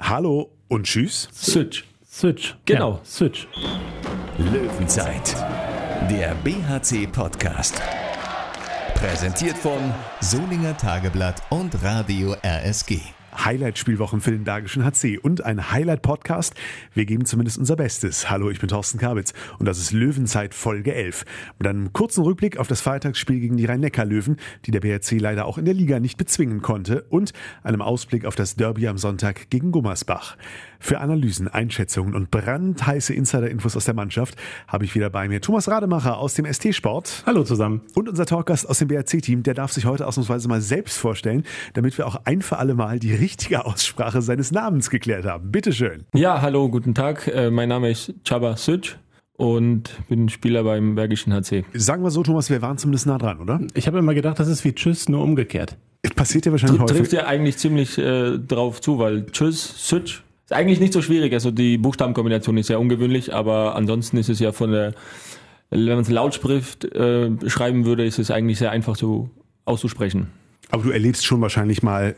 Hallo und tschüss. Switch. Switch. Genau. Ja, Switch. Löwenzeit, der BHC-Podcast. Präsentiert von Solinger Tageblatt und Radio RSG. Highlight-Spielwochen für den Bergischen HC und ein Highlight-Podcast. Wir geben zumindest unser Bestes. Hallo, ich bin Thorsten Kabitz und das ist Löwenzeit Folge 11. Mit einem kurzen Rückblick auf das Feiertagsspiel gegen die Rhein-Neckar-Löwen, die der BRC leider auch in der Liga nicht bezwingen konnte und einem Ausblick auf das Derby am Sonntag gegen Gummersbach. Für Analysen, Einschätzungen und brandheiße Insider-Infos aus der Mannschaft habe ich wieder bei mir Thomas Rademacher aus dem ST-Sport. Hallo zusammen. Und unser Talkgast aus dem BRC-Team, der darf sich heute ausnahmsweise mal selbst vorstellen, damit wir auch ein für alle Mal die richtige Aussprache seines Namens geklärt haben. Bitteschön. Ja, hallo, guten Tag. Äh, mein Name ist Chaba Süc und bin Spieler beim Bergischen HC. Sagen wir so, Thomas, wir waren zumindest nah dran, oder? Ich habe immer gedacht, das ist wie Tschüss, nur umgekehrt. Passiert ja wahrscheinlich Tr häufig. trifft ja eigentlich ziemlich äh, drauf zu, weil Tschüss, Süc ist eigentlich nicht so schwierig. Also die Buchstabenkombination ist sehr ungewöhnlich, aber ansonsten ist es ja von der, wenn man es laut spricht, äh, schreiben würde, ist es eigentlich sehr einfach so auszusprechen. Aber du erlebst schon wahrscheinlich mal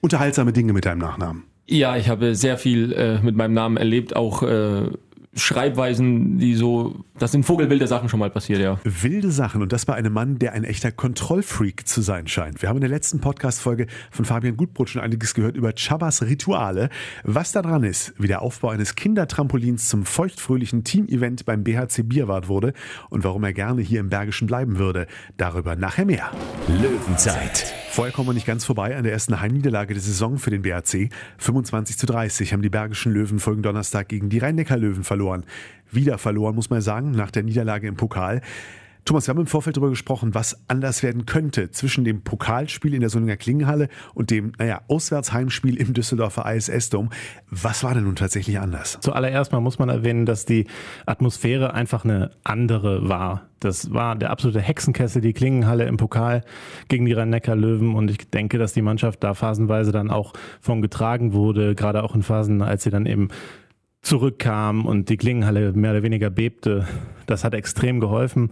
unterhaltsame Dinge mit deinem Nachnamen. Ja, ich habe sehr viel äh, mit meinem Namen erlebt, auch äh, Schreibweisen, die so, das sind vogelwilde Sachen schon mal passiert, ja. Wilde Sachen und das bei einem Mann, der ein echter Kontrollfreak zu sein scheint. Wir haben in der letzten Podcast-Folge von Fabian Gutbrot schon einiges gehört über Chabas Rituale. Was da dran ist, wie der Aufbau eines Kindertrampolins zum feuchtfröhlichen Team-Event beim BHC Bierwart wurde und warum er gerne hier im Bergischen bleiben würde. Darüber nachher mehr. Löwenzeit, Vorher kommen wir nicht ganz vorbei an der ersten Heimniederlage der Saison für den BAC. 25 zu 30 haben die Bergischen Löwen folgenden Donnerstag gegen die Rhein-Neckar-Löwen verloren. Wieder verloren, muss man sagen, nach der Niederlage im Pokal. Thomas, wir haben im Vorfeld darüber gesprochen, was anders werden könnte zwischen dem Pokalspiel in der Solinger Klingenhalle und dem, naja, Auswärtsheimspiel im Düsseldorfer ISS-Dom. Was war denn nun tatsächlich anders? Zuallererst mal muss man erwähnen, dass die Atmosphäre einfach eine andere war. Das war der absolute Hexenkessel, die Klingenhalle im Pokal gegen die Rhein-Neckar-Löwen. Und ich denke, dass die Mannschaft da phasenweise dann auch von getragen wurde, gerade auch in Phasen, als sie dann eben zurückkam und die Klingenhalle mehr oder weniger bebte. Das hat extrem geholfen.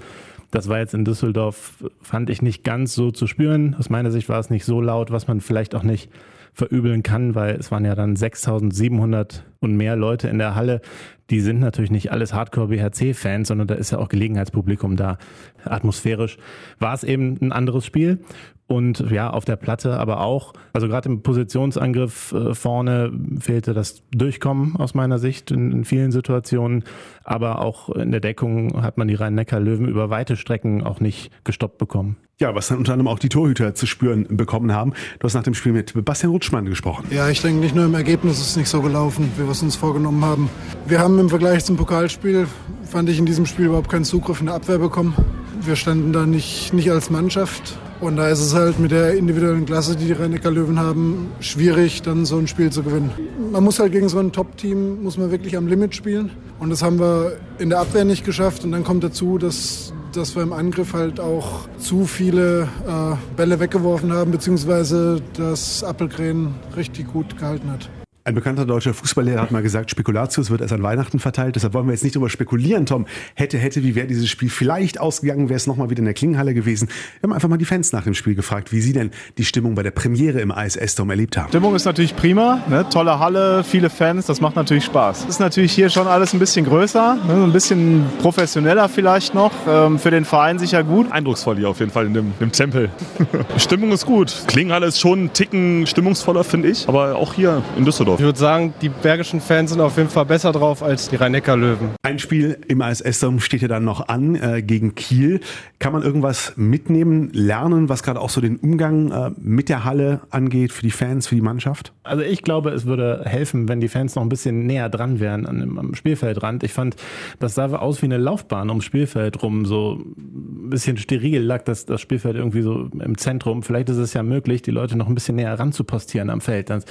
Das war jetzt in Düsseldorf, fand ich nicht ganz so zu spüren. Aus meiner Sicht war es nicht so laut, was man vielleicht auch nicht verübeln kann, weil es waren ja dann 6700 und mehr Leute in der Halle. Die sind natürlich nicht alles Hardcore-BHC-Fans, sondern da ist ja auch Gelegenheitspublikum da. Atmosphärisch war es eben ein anderes Spiel. Und ja, auf der Platte aber auch. Also gerade im Positionsangriff äh, vorne fehlte das Durchkommen aus meiner Sicht in, in vielen Situationen. Aber auch in der Deckung hat man die Rhein-Neckar-Löwen über weite Strecken auch nicht gestoppt bekommen. Ja, was dann unter anderem auch die Torhüter zu spüren bekommen haben. Du hast nach dem Spiel mit Bastian Rutschmann gesprochen. Ja, ich denke, nicht nur im Ergebnis ist es nicht so gelaufen, wie wir es uns vorgenommen haben. Wir haben im Vergleich zum Pokalspiel, fand ich in diesem Spiel überhaupt keinen Zugriff in der Abwehr bekommen. Wir standen da nicht, nicht als Mannschaft. Und da ist es halt mit der individuellen Klasse, die die rhein löwen haben, schwierig, dann so ein Spiel zu gewinnen. Man muss halt gegen so ein Top-Team, muss man wirklich am Limit spielen. Und das haben wir in der Abwehr nicht geschafft. Und dann kommt dazu, dass dass wir im Angriff halt auch zu viele äh, Bälle weggeworfen haben, beziehungsweise dass Appelgren richtig gut gehalten hat. Ein bekannter deutscher Fußballlehrer hat mal gesagt, Spekulatius wird erst an Weihnachten verteilt. Deshalb wollen wir jetzt nicht drüber spekulieren, Tom. Hätte, hätte, wie wäre dieses Spiel vielleicht ausgegangen, wäre es nochmal wieder in der Klingenhalle gewesen. Wir haben einfach mal die Fans nach dem Spiel gefragt, wie sie denn die Stimmung bei der Premiere im ISS-Dom erlebt haben. Stimmung ist natürlich prima, ne? tolle Halle, viele Fans, das macht natürlich Spaß. Ist natürlich hier schon alles ein bisschen größer, ne? ein bisschen professioneller vielleicht noch, ähm, für den Verein sicher gut. Eindrucksvoll hier auf jeden Fall in dem, im Tempel. Stimmung ist gut. Klingenhalle ist schon einen Ticken stimmungsvoller, finde ich, aber auch hier in Düsseldorf. Ich würde sagen, die bergischen Fans sind auf jeden Fall besser drauf als die Rhein-Neckar-Löwen. Ein Spiel im ISS-Dom steht ja dann noch an äh, gegen Kiel. Kann man irgendwas mitnehmen, lernen, was gerade auch so den Umgang äh, mit der Halle angeht, für die Fans, für die Mannschaft? Also ich glaube, es würde helfen, wenn die Fans noch ein bisschen näher dran wären an, am Spielfeldrand. Ich fand, das sah aus wie eine Laufbahn ums Spielfeld rum, so ein bisschen steril lag das, das Spielfeld irgendwie so im Zentrum. Vielleicht ist es ja möglich, die Leute noch ein bisschen näher ran zu postieren am Feld. Dann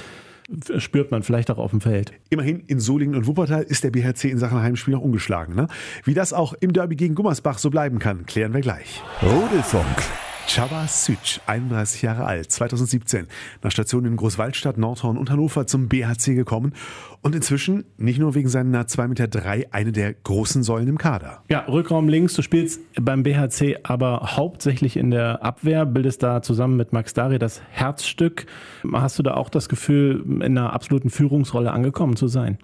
spürt man vielleicht auch auf dem Feld. Immerhin in Solingen und Wuppertal ist der BHC in Sachen Heimspiel noch ungeschlagen. Ne? Wie das auch im Derby gegen Gummersbach so bleiben kann, klären wir gleich. Rudelfunk. Chaba Süc, 31 Jahre alt, 2017, nach Stationen in Großwaldstadt, Nordhorn und Hannover zum BHC gekommen und inzwischen nicht nur wegen seiner 2,3 Meter drei, eine der großen Säulen im Kader. Ja, Rückraum links, du spielst beim BHC aber hauptsächlich in der Abwehr, bildest da zusammen mit Max Dari das Herzstück. Hast du da auch das Gefühl, in einer absoluten Führungsrolle angekommen zu sein?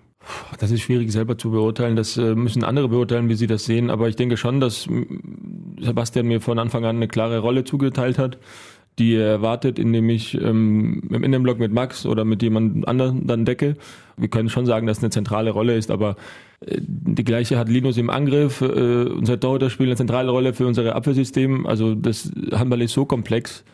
Das ist schwierig selber zu beurteilen. Das äh, müssen andere beurteilen, wie sie das sehen. Aber ich denke schon, dass Sebastian mir von Anfang an eine klare Rolle zugeteilt hat, die er erwartet, indem ich ähm, im Innenblock mit Max oder mit jemand anderem dann decke. Wir können schon sagen, dass es eine zentrale Rolle ist, aber äh, die gleiche hat Linus im Angriff. Äh, unser Torhüter spielt eine zentrale Rolle für unser Abwehrsystem. Also das Handball ist so komplex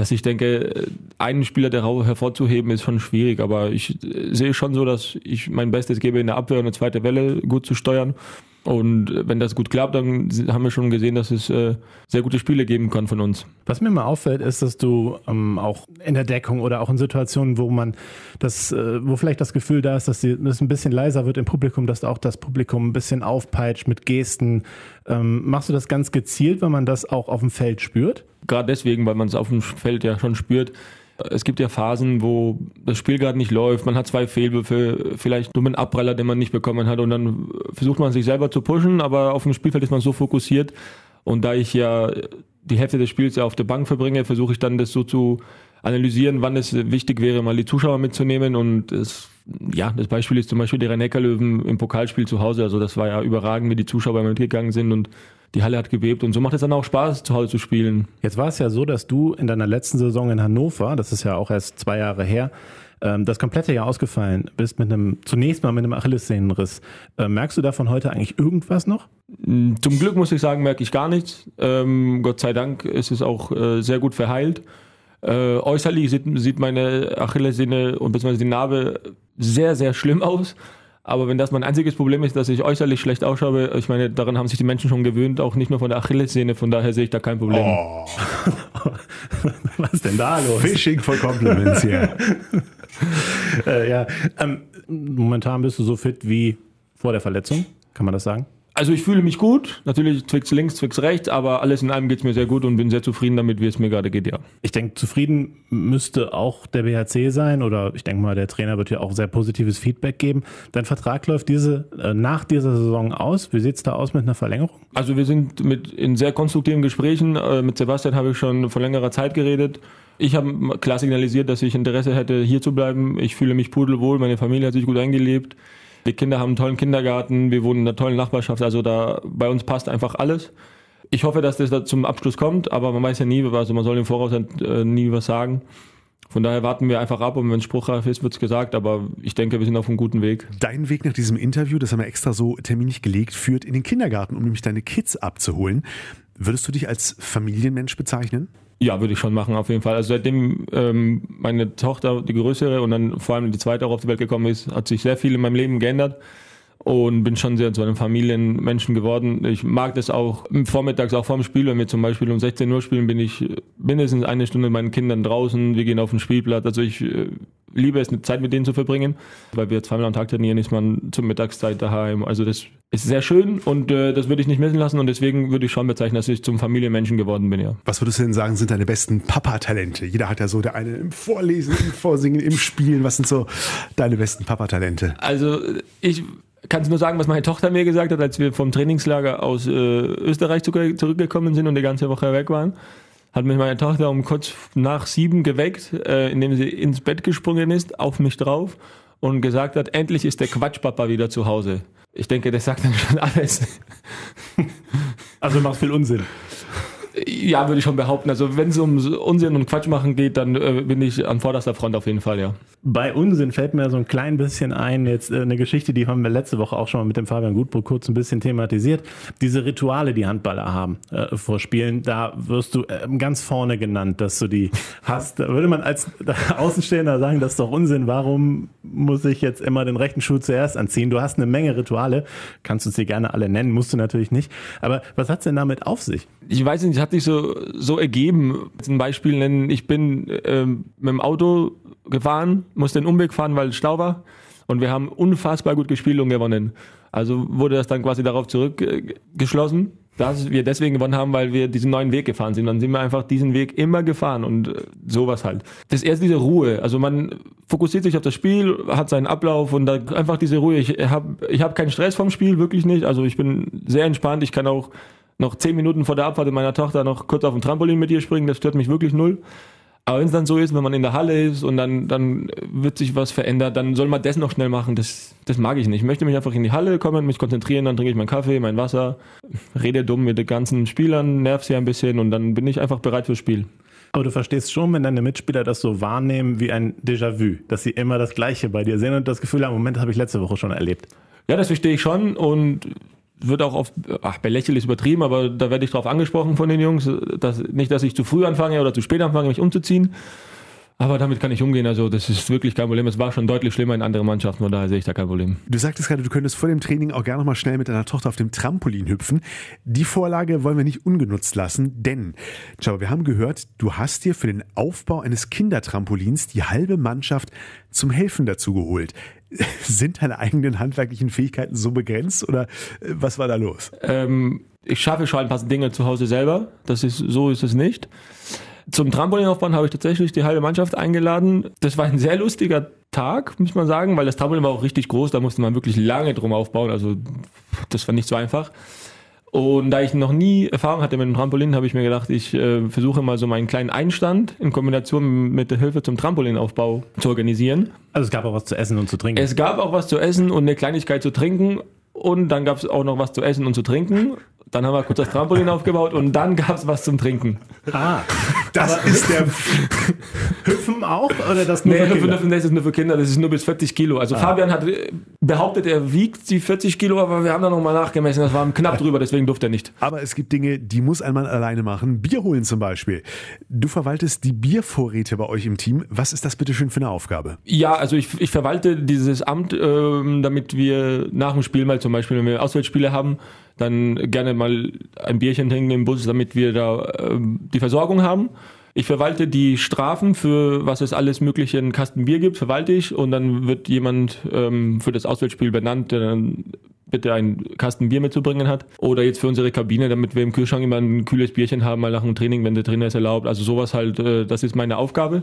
dass ich denke, einen Spieler darauf hervorzuheben ist schon schwierig, aber ich sehe schon so, dass ich mein Bestes gebe, in der Abwehr eine zweite Welle gut zu steuern. Und wenn das gut klappt, dann haben wir schon gesehen, dass es äh, sehr gute Spiele geben kann von uns. Was mir mal auffällt, ist, dass du ähm, auch in der Deckung oder auch in Situationen, wo man das, äh, wo vielleicht das Gefühl da ist, dass es ein bisschen leiser wird im Publikum, dass auch das Publikum ein bisschen aufpeitscht mit Gesten. Ähm, machst du das ganz gezielt, wenn man das auch auf dem Feld spürt? Gerade deswegen, weil man es auf dem Feld ja schon spürt es gibt ja Phasen, wo das Spiel gerade nicht läuft, man hat zwei Fehlwürfe, vielleicht nur einen Abpraller, den man nicht bekommen hat und dann versucht man sich selber zu pushen, aber auf dem Spielfeld ist man so fokussiert. Und da ich ja die Hälfte des Spiels ja auf der Bank verbringe, versuche ich dann das so zu analysieren, wann es wichtig wäre, mal die Zuschauer mitzunehmen. Und es, ja, das Beispiel ist zum Beispiel die rhein löwen im Pokalspiel zu Hause, also das war ja überragend, wie die Zuschauer mitgegangen sind. Und die Halle hat gebebt und so macht es dann auch Spaß, zu Hause zu spielen. Jetzt war es ja so, dass du in deiner letzten Saison in Hannover, das ist ja auch erst zwei Jahre her, ähm, das komplette Jahr ausgefallen bist mit einem, zunächst mal mit einem Achillessehnenriss. Äh, merkst du davon heute eigentlich irgendwas noch? Mm, zum Glück muss ich sagen, merke ich gar nichts. Ähm, Gott sei Dank ist es auch äh, sehr gut verheilt. Äh, äußerlich sieht, sieht meine Achillessehne und beziehungsweise die Narbe sehr, sehr schlimm aus. Aber wenn das mein einziges Problem ist, dass ich äußerlich schlecht ausschaue, ich meine, daran haben sich die Menschen schon gewöhnt, auch nicht nur von der Achillessehne, von daher sehe ich da kein Problem. Oh. Was ist denn da los? Fishing for Compliments hier. äh, ja, ähm, momentan bist du so fit wie vor der Verletzung, kann man das sagen? Also ich fühle mich gut, natürlich zwicks links, zwicks rechts, aber alles in allem geht es mir sehr gut und bin sehr zufrieden damit, wie es mir gerade geht, ja. Ich denke, zufrieden müsste auch der BHC sein oder ich denke mal, der Trainer wird ja auch sehr positives Feedback geben. Dein Vertrag läuft diese, äh, nach dieser Saison aus. Wie sieht es da aus mit einer Verlängerung? Also wir sind mit in sehr konstruktiven Gesprächen. Äh, mit Sebastian habe ich schon vor längerer Zeit geredet. Ich habe klar signalisiert, dass ich Interesse hätte, hier zu bleiben. Ich fühle mich pudelwohl, meine Familie hat sich gut eingelebt. Die Kinder haben einen tollen Kindergarten, wir wohnen in einer tollen Nachbarschaft, also da bei uns passt einfach alles. Ich hoffe, dass das da zum Abschluss kommt, aber man weiß ja nie, also man soll im Voraus äh, nie was sagen. Von daher warten wir einfach ab und wenn es spruchreif ist, wird es gesagt, aber ich denke, wir sind auf einem guten Weg. Dein Weg nach diesem Interview, das haben wir extra so terminlich gelegt, führt in den Kindergarten, um nämlich deine Kids abzuholen. Würdest du dich als Familienmensch bezeichnen? Ja, würde ich schon machen, auf jeden Fall. Also seitdem ähm, meine Tochter, die größere und dann vor allem die zweite auch auf die Welt gekommen ist, hat sich sehr viel in meinem Leben geändert und bin schon sehr zu einem Familienmenschen geworden. Ich mag das auch vormittags, auch vorm Spiel, wenn wir zum Beispiel um 16 Uhr spielen, bin ich mindestens eine Stunde mit meinen Kindern draußen, wir gehen auf den Spielplatz. Also ich äh, liebe es, eine Zeit mit denen zu verbringen, weil wir zweimal am Tag trainieren, ist man zur Mittagszeit daheim. Also das ist sehr schön und äh, das würde ich nicht missen lassen und deswegen würde ich schon bezeichnen, dass ich zum Familienmenschen geworden bin, ja. Was würdest du denn sagen, sind deine besten Papa-Talente? Jeder hat ja so der eine im Vorlesen, im Vorsingen, im Spielen. Was sind so deine besten Papa-Talente? Also ich kann nur sagen, was meine Tochter mir gesagt hat, als wir vom Trainingslager aus äh, Österreich zurückgekommen sind und die ganze Woche weg waren. Hat mich meine Tochter um kurz nach sieben geweckt, äh, indem sie ins Bett gesprungen ist, auf mich drauf und gesagt hat, endlich ist der Quatschpapa wieder zu Hause. Ich denke, das sagt dann schon alles. Also macht viel Unsinn. Ja, würde ich schon behaupten. Also wenn es um Unsinn und Quatsch machen geht, dann äh, bin ich an vorderster Front auf jeden Fall, ja. Bei Unsinn fällt mir so ein klein bisschen ein, jetzt äh, eine Geschichte, die haben wir letzte Woche auch schon mal mit dem Fabian Gutbrück kurz ein bisschen thematisiert. Diese Rituale, die Handballer haben äh, vor Spielen, da wirst du äh, ganz vorne genannt, dass du die hast. Da würde man als Außenstehender sagen, das ist doch Unsinn. Warum muss ich jetzt immer den rechten Schuh zuerst anziehen? Du hast eine Menge Rituale, kannst du sie gerne alle nennen, musst du natürlich nicht. Aber was hat's denn damit auf sich? Ich weiß nicht, hat sich so, so ergeben. Ein Beispiel nennen, ich bin ähm, mit dem Auto gefahren, musste den Umweg fahren, weil es Stau war. Und wir haben unfassbar gut gespielt und gewonnen. Also wurde das dann quasi darauf zurückgeschlossen. dass wir deswegen gewonnen haben, weil wir diesen neuen Weg gefahren sind. Dann sind wir einfach diesen Weg immer gefahren und äh, sowas halt. Das ist erst diese Ruhe. Also man fokussiert sich auf das Spiel, hat seinen Ablauf und einfach diese Ruhe. Ich habe ich hab keinen Stress vom Spiel, wirklich nicht. Also ich bin sehr entspannt. Ich kann auch noch zehn Minuten vor der Abfahrt meiner Tochter noch kurz auf dem Trampolin mit ihr springen. Das stört mich wirklich null. Aber wenn es dann so ist, wenn man in der Halle ist und dann, dann wird sich was verändert, dann soll man das noch schnell machen. Das, das mag ich nicht. Ich möchte mich einfach in die Halle kommen, mich konzentrieren, dann trinke ich meinen Kaffee, mein Wasser, rede dumm mit den ganzen Spielern, nerv sie ein bisschen und dann bin ich einfach bereit fürs Spiel. Aber du verstehst schon, wenn deine Mitspieler das so wahrnehmen wie ein Déjà-vu, dass sie immer das Gleiche bei dir sehen und das Gefühl haben, Moment, das habe ich letzte Woche schon erlebt. Ja, das verstehe ich schon und wird auch oft, ach, belächelt ist übertrieben, aber da werde ich drauf angesprochen von den Jungs, dass, nicht, dass ich zu früh anfange oder zu spät anfange, mich umzuziehen. Aber damit kann ich umgehen, also das ist wirklich kein Problem. Es war schon deutlich schlimmer in anderen Mannschaften, von daher sehe ich da kein Problem. Du sagtest gerade, du könntest vor dem Training auch gerne noch mal schnell mit deiner Tochter auf dem Trampolin hüpfen. Die Vorlage wollen wir nicht ungenutzt lassen, denn, schau, wir haben gehört, du hast dir für den Aufbau eines Kindertrampolins die halbe Mannschaft zum Helfen dazu geholt. Sind deine eigenen handwerklichen Fähigkeiten so begrenzt oder äh, was war da los? Ähm, ich schaffe schon ein paar Dinge zu Hause selber. Das ist, so ist es nicht. Zum Trampolinaufbauen habe ich tatsächlich die halbe Mannschaft eingeladen. Das war ein sehr lustiger Tag, muss man sagen, weil das Trampolin war auch richtig groß. Da musste man wirklich lange drum aufbauen. Also das war nicht so einfach. Und da ich noch nie Erfahrung hatte mit dem Trampolin, habe ich mir gedacht, ich äh, versuche mal so meinen kleinen Einstand in Kombination mit der Hilfe zum Trampolinaufbau zu organisieren. Also es gab auch was zu essen und zu trinken. Es gab auch was zu essen und eine Kleinigkeit zu trinken. Und dann gab es auch noch was zu essen und zu trinken. Dann haben wir kurz das Trampolin aufgebaut und dann gab es was zum Trinken. Ah, Das Aber- ist der. Hüpfen auch oder das nur Nee, für Hüpfen, Kinder? Hüpfen, das ist nur für Kinder, das ist nur bis 40 Kilo. Also Fabian hat äh, behauptet, er wiegt die 40 Kilo, aber wir haben da nochmal nachgemessen, das war knapp drüber, deswegen durfte er nicht. Aber es gibt Dinge, die muss ein Mann alleine machen. Bier holen zum Beispiel. Du verwaltest die Biervorräte bei euch im Team. Was ist das bitte schön für eine Aufgabe? Ja, also ich, ich verwalte dieses Amt, ähm, damit wir nach dem Spiel mal zum Beispiel, wenn wir Auswärtsspiele haben, dann gerne mal ein Bierchen trinken im Bus, damit wir da ähm, die Versorgung haben. Ich verwalte die Strafen für was es alles mögliche in Kasten Bier gibt, verwalte ich und dann wird jemand ähm, für das Auswärtsspiel benannt, der dann bitte einen Kasten Bier mitzubringen hat. Oder jetzt für unsere Kabine, damit wir im Kühlschrank immer ein kühles Bierchen haben, mal nach dem Training, wenn der Trainer es erlaubt. Also sowas halt, äh, das ist meine Aufgabe.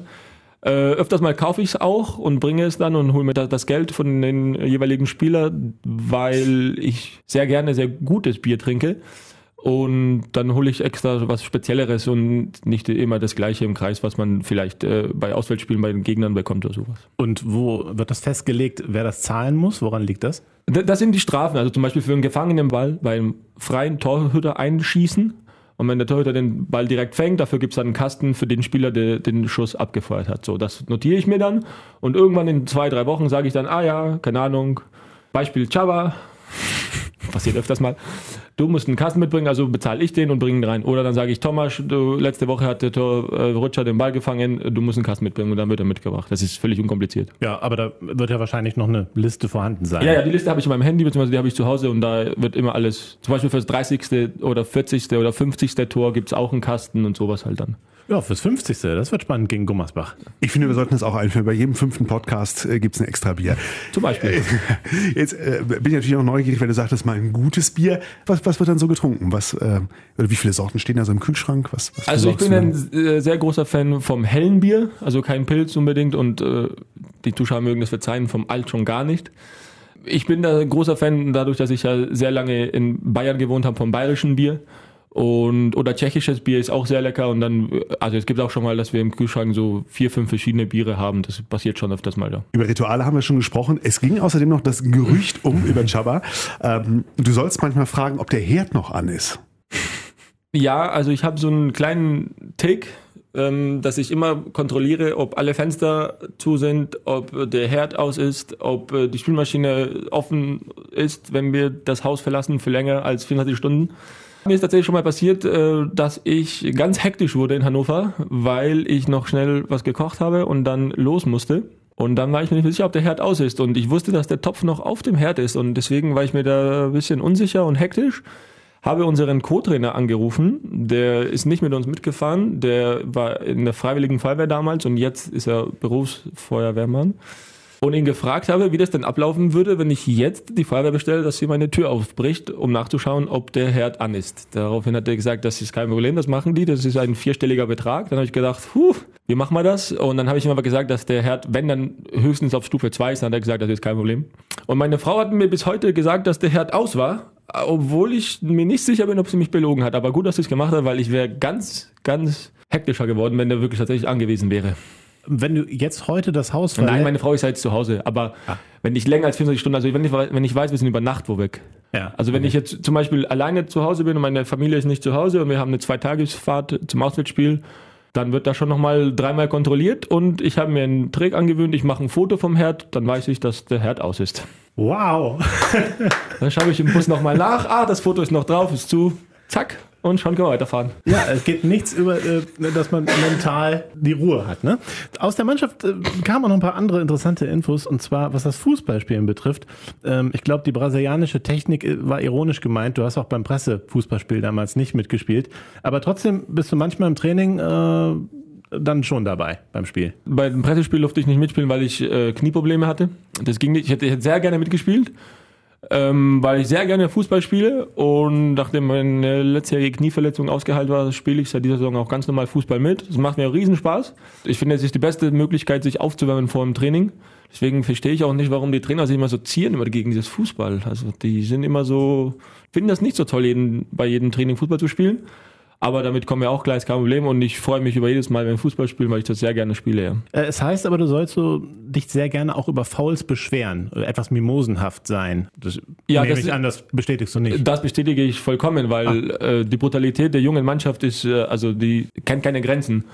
Äh, öfters mal kaufe ich es auch und bringe es dann und hole mir da, das Geld von den jeweiligen Spielern, weil ich sehr gerne sehr gutes Bier trinke. Und dann hole ich extra was Spezielleres und nicht immer das gleiche im Kreis, was man vielleicht äh, bei Auswärtsspielen bei den Gegnern bekommt oder sowas. Und wo wird das festgelegt, wer das zahlen muss? Woran liegt das? Das sind die Strafen, also zum Beispiel für einen gefangenen Ball beim freien Torhüter einschießen. Und wenn der Torhüter den Ball direkt fängt, dafür gibt es dann einen Kasten für den Spieler, der den Schuss abgefeuert hat. So, das notiere ich mir dann. Und irgendwann in zwei, drei Wochen sage ich dann, ah ja, keine Ahnung, Beispiel Chaba, passiert öfters mal. Du musst einen Kasten mitbringen, also bezahle ich den und bringe ihn rein. Oder dann sage ich, Thomas, du, letzte Woche hat der Torrutscher den Ball gefangen, du musst einen Kasten mitbringen und dann wird er mitgebracht. Das ist völlig unkompliziert. Ja, aber da wird ja wahrscheinlich noch eine Liste vorhanden sein. Ja, ja, die Liste habe ich in meinem Handy, beziehungsweise die habe ich zu Hause und da wird immer alles, zum Beispiel fürs 30. oder 40. oder 50. Tor gibt es auch einen Kasten und sowas halt dann. Ja, fürs 50. Das wird spannend gegen Gummersbach. Ich finde, wir sollten das auch einführen. Bei jedem fünften Podcast äh, gibt es ein extra Bier. Zum Beispiel. Jetzt äh, bin ich natürlich auch neugierig, wenn du sagtest, mal ein gutes Bier. Was, was wird dann so getrunken? Was, äh, oder wie viele Sorten stehen da so im Kühlschrank? Was, was Also ich bin du? ein äh, sehr großer Fan vom hellen Bier, also kein Pilz unbedingt und äh, die Zuschauer mögen das verzeihen, vom Alt schon gar nicht. Ich bin da ein großer Fan, dadurch, dass ich ja sehr lange in Bayern gewohnt habe, vom bayerischen Bier. Und, oder tschechisches Bier ist auch sehr lecker. Und dann, also es gibt auch schon mal, dass wir im Kühlschrank so vier, fünf verschiedene Biere haben. Das passiert schon öfters mal da. Über Rituale haben wir schon gesprochen. Es ging außerdem noch das Gerücht um über Chaba. Ähm, du sollst manchmal fragen, ob der Herd noch an ist. Ja, also ich habe so einen kleinen Tick, ähm, dass ich immer kontrolliere, ob alle Fenster zu sind, ob der Herd aus ist, ob äh, die Spülmaschine offen ist, wenn wir das Haus verlassen für länger als 24 Stunden. Mir ist tatsächlich schon mal passiert, äh, dass ich ganz hektisch wurde in Hannover, weil ich noch schnell was gekocht habe und dann los musste. Und dann war ich mir nicht sicher, ob der Herd aus ist. Und ich wusste, dass der Topf noch auf dem Herd ist. Und deswegen war ich mir da ein bisschen unsicher und hektisch habe unseren Co-Trainer angerufen. Der ist nicht mit uns mitgefahren. Der war in der Freiwilligen Feuerwehr damals und jetzt ist er Berufsfeuerwehrmann. Und ihn gefragt habe, wie das denn ablaufen würde, wenn ich jetzt die Feuerwehr bestelle, dass sie meine Tür aufbricht, um nachzuschauen, ob der Herd an ist. Daraufhin hat er gesagt, das ist kein Problem, das machen die, das ist ein vierstelliger Betrag. Dann habe ich gedacht, puh, wie machen wir das? Und dann habe ich ihm aber gesagt, dass der Herd, wenn dann höchstens auf Stufe 2 ist, dann hat er gesagt, das ist kein Problem. Und meine Frau hat mir bis heute gesagt, dass der Herd aus war, obwohl ich mir nicht sicher bin, ob sie mich belogen hat. Aber gut, dass sie es gemacht hat, weil ich wäre ganz, ganz hektischer geworden, wenn der wirklich tatsächlich angewiesen wäre. Wenn du jetzt heute das Haus Nein, meine Frau ist jetzt zu Hause. Aber wenn ich länger als 24 Stunden, also wenn ich, wenn ich weiß, wir sind über Nacht wo weg. Ja, Also wenn ich jetzt zum Beispiel alleine zu Hause bin und meine Familie ist nicht zu Hause und wir haben eine Zweitagesfahrt zum Auswärtsspiel, dann wird da schon nochmal dreimal kontrolliert und ich habe mir einen Trick angewöhnt, ich mache ein Foto vom Herd, dann weiß ich, dass der Herd aus ist. Wow. Dann schaue ich im Bus nochmal nach, ah, das Foto ist noch drauf, ist zu, zack, und schon können wir weiterfahren. Ja, es geht nichts über, äh, dass man mental die Ruhe hat. Ne? Aus der Mannschaft äh, kamen auch noch ein paar andere interessante Infos, und zwar was das Fußballspielen betrifft. Ähm, ich glaube, die brasilianische Technik äh, war ironisch gemeint. Du hast auch beim Pressefußballspiel damals nicht mitgespielt. Aber trotzdem bist du manchmal im Training äh, dann schon dabei beim Spiel. Bei dem Pressespiel durfte ich nicht mitspielen, weil ich äh, Knieprobleme hatte. Das ging nicht. Ich hätte, ich hätte sehr gerne mitgespielt, ähm, weil ich sehr gerne Fußball spiele. Und nachdem meine letztjährige Knieverletzung ausgeheilt war, spiele ich seit dieser Saison auch ganz normal Fußball mit. Das macht mir riesen Spaß. Ich finde, es ist die beste Möglichkeit, sich aufzuwärmen vor dem Training. Deswegen verstehe ich auch nicht, warum die Trainer sich immer so zieren immer gegen dieses Fußball. Also die sind immer so, finden das nicht so toll, jeden, bei jedem Training Fußball zu spielen. Aber damit kommen wir auch gleich, kein Problem. Und ich freue mich über jedes Mal, wenn wir Fußball spielen, weil ich das sehr gerne spiele. Ja. Äh, Es heißt aber, du sollst so dich sehr gerne auch über Fouls beschweren, oder etwas mimosenhaft sein. Das Ja, nehme das- ich an, das bestätigst du nicht. Das bestätige ich vollkommen, weil äh, die Brutalität der jungen Mannschaft ist, äh, also die kennt keine Grenzen.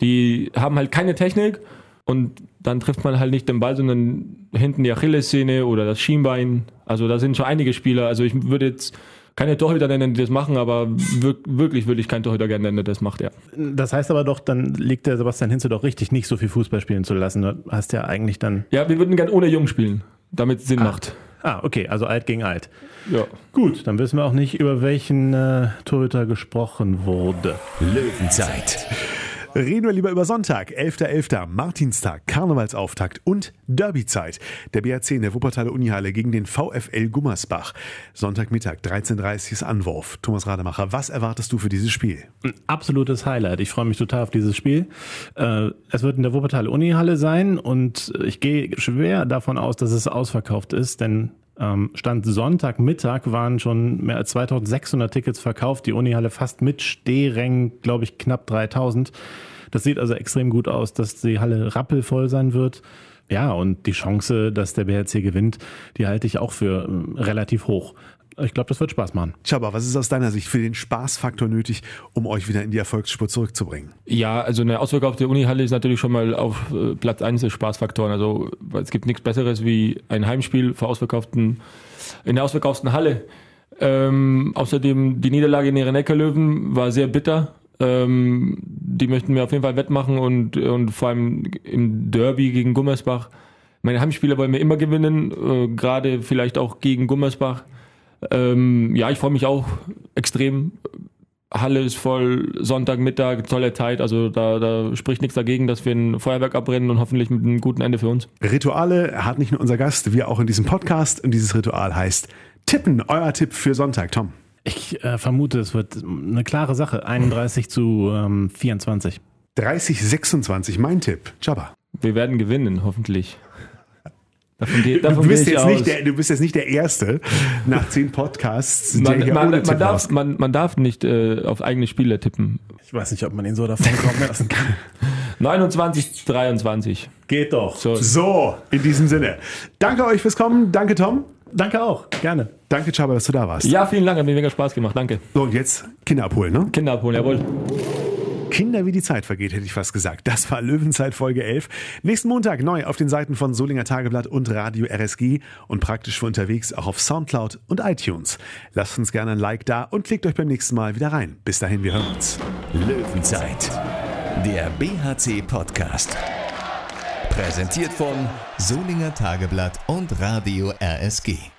Die haben halt keine Technik und dann trifft man halt nicht den Ball, sondern hinten die Achillessehne oder das Schienbein. Also da sind schon einige Spieler. Also ich würde jetzt keine Torhüter nennen, die das machen, aber wir wirklich würde ich keinen Torhüter gerne nennen, der das macht, ja. Das heißt aber doch, dann liegt der Sebastian Hinze doch richtig, nicht so viel Fußball spielen zu lassen. Du hast ja eigentlich dann. Ja, wir würden gerne ohne Jung spielen, damit es Sinn macht. Ah, okay, also alt gegen alt. Ja. Gut, dann wissen wir auch nicht, über welchen äh, Torhüter gesprochen wurde. Löwenzeit. Reden wir lieber über Sonntag, 11.11., Martinstag, Karnevalsauftakt und Derbyzeit. Der BRC in der Wuppertaler Unihalle gegen den VfL Gummersbach. Sonntagmittag, 13.30 ist Anwurf. Thomas Rademacher, was erwartest du für dieses Spiel? Ein absolutes Highlight. Ich freue mich total auf dieses Spiel. Äh, es wird in der Wuppertal Unihalle sein und ich gehe schwer davon aus, dass es ausverkauft ist, denn Stand Sonntagmittag waren schon mehr als 2600 Tickets verkauft. Die Unihalle fast mit Stehrängen, glaube ich, knapp 3000. Das sieht also extrem gut aus, dass die Halle rappelvoll sein wird. Ja, und die Chance, dass der BRC gewinnt, die halte ich auch für ähm, relativ hoch. Ich glaube, das wird Spaß machen. Chaba, was ist aus deiner Sicht für den Spaßfaktor nötig, um euch wieder in die Erfolgsspur zurückzubringen? Ja, also eine ausverkaufte Unihalle ist natürlich schon mal auf äh, Platz 1 des Spaßfaktoren. Also es gibt nichts Besseres wie ein Heimspiel vor ausverkauften, in der ausverkauften Halle. Ähm, außerdem die Niederlage in den Neckarlöwen war sehr bitter. Ähm, die möchten wir auf jeden Fall wettmachen und, und vor allem im Derby gegen Gummersbach. Meine Heimspiele wollen wir immer gewinnen, äh, gerade vielleicht auch gegen Gummersbach. Ähm, ja, ich freue mich auch extrem. Halle ist voll, Sonntagmittag, tolle Zeit. Also da, da spricht nichts dagegen, dass wir ein Feuerwerk abbrennen und hoffentlich mit einem guten Ende für uns. Rituale hat nicht nur unser Gast, wir auch in diesem Podcast. Und dieses Ritual heißt Tippen. Euer Tipp für Sonntag, Tom. Ich äh, vermute, es wird eine klare Sache. 31 zu ähm, 24. 30, 26, mein Tipp. Chaba. Wir werden gewinnen, hoffentlich. Davon davon Du bist, jetzt aus. nicht der, du bist jetzt nicht der Erste nach zehn Podcasts, der man, hier man, ohne man, darf, man, man darf nicht äh, auf eigene Spiele tippen. Ich weiß nicht, ob man ihn so davon kommen lassen kann. 29, 23. Geht doch. So. So, in diesem Sinne. Danke euch fürs Kommen. Danke, Tom. Danke auch. Gerne. Danke, Chaba, dass du da warst. Ja, vielen Dank, hat mir mega Spaß gemacht. Danke. So, und jetzt Kinder abholen, ne? Kinder abholen, jawohl. Kinder, wie die Zeit vergeht, hätte ich fast gesagt. Das war Löwenzeit Folge 11. Nächsten Montag neu auf den Seiten von Solinger Tageblatt und Radio RSG und praktisch für unterwegs auch auf Soundcloud und iTunes. Lasst uns gerne ein Like da und klickt euch beim nächsten Mal wieder rein. Bis dahin, wir hören uns. Löwenzeit. Der BHC Podcast. Präsentiert von Solinger Tageblatt und Radio RSG.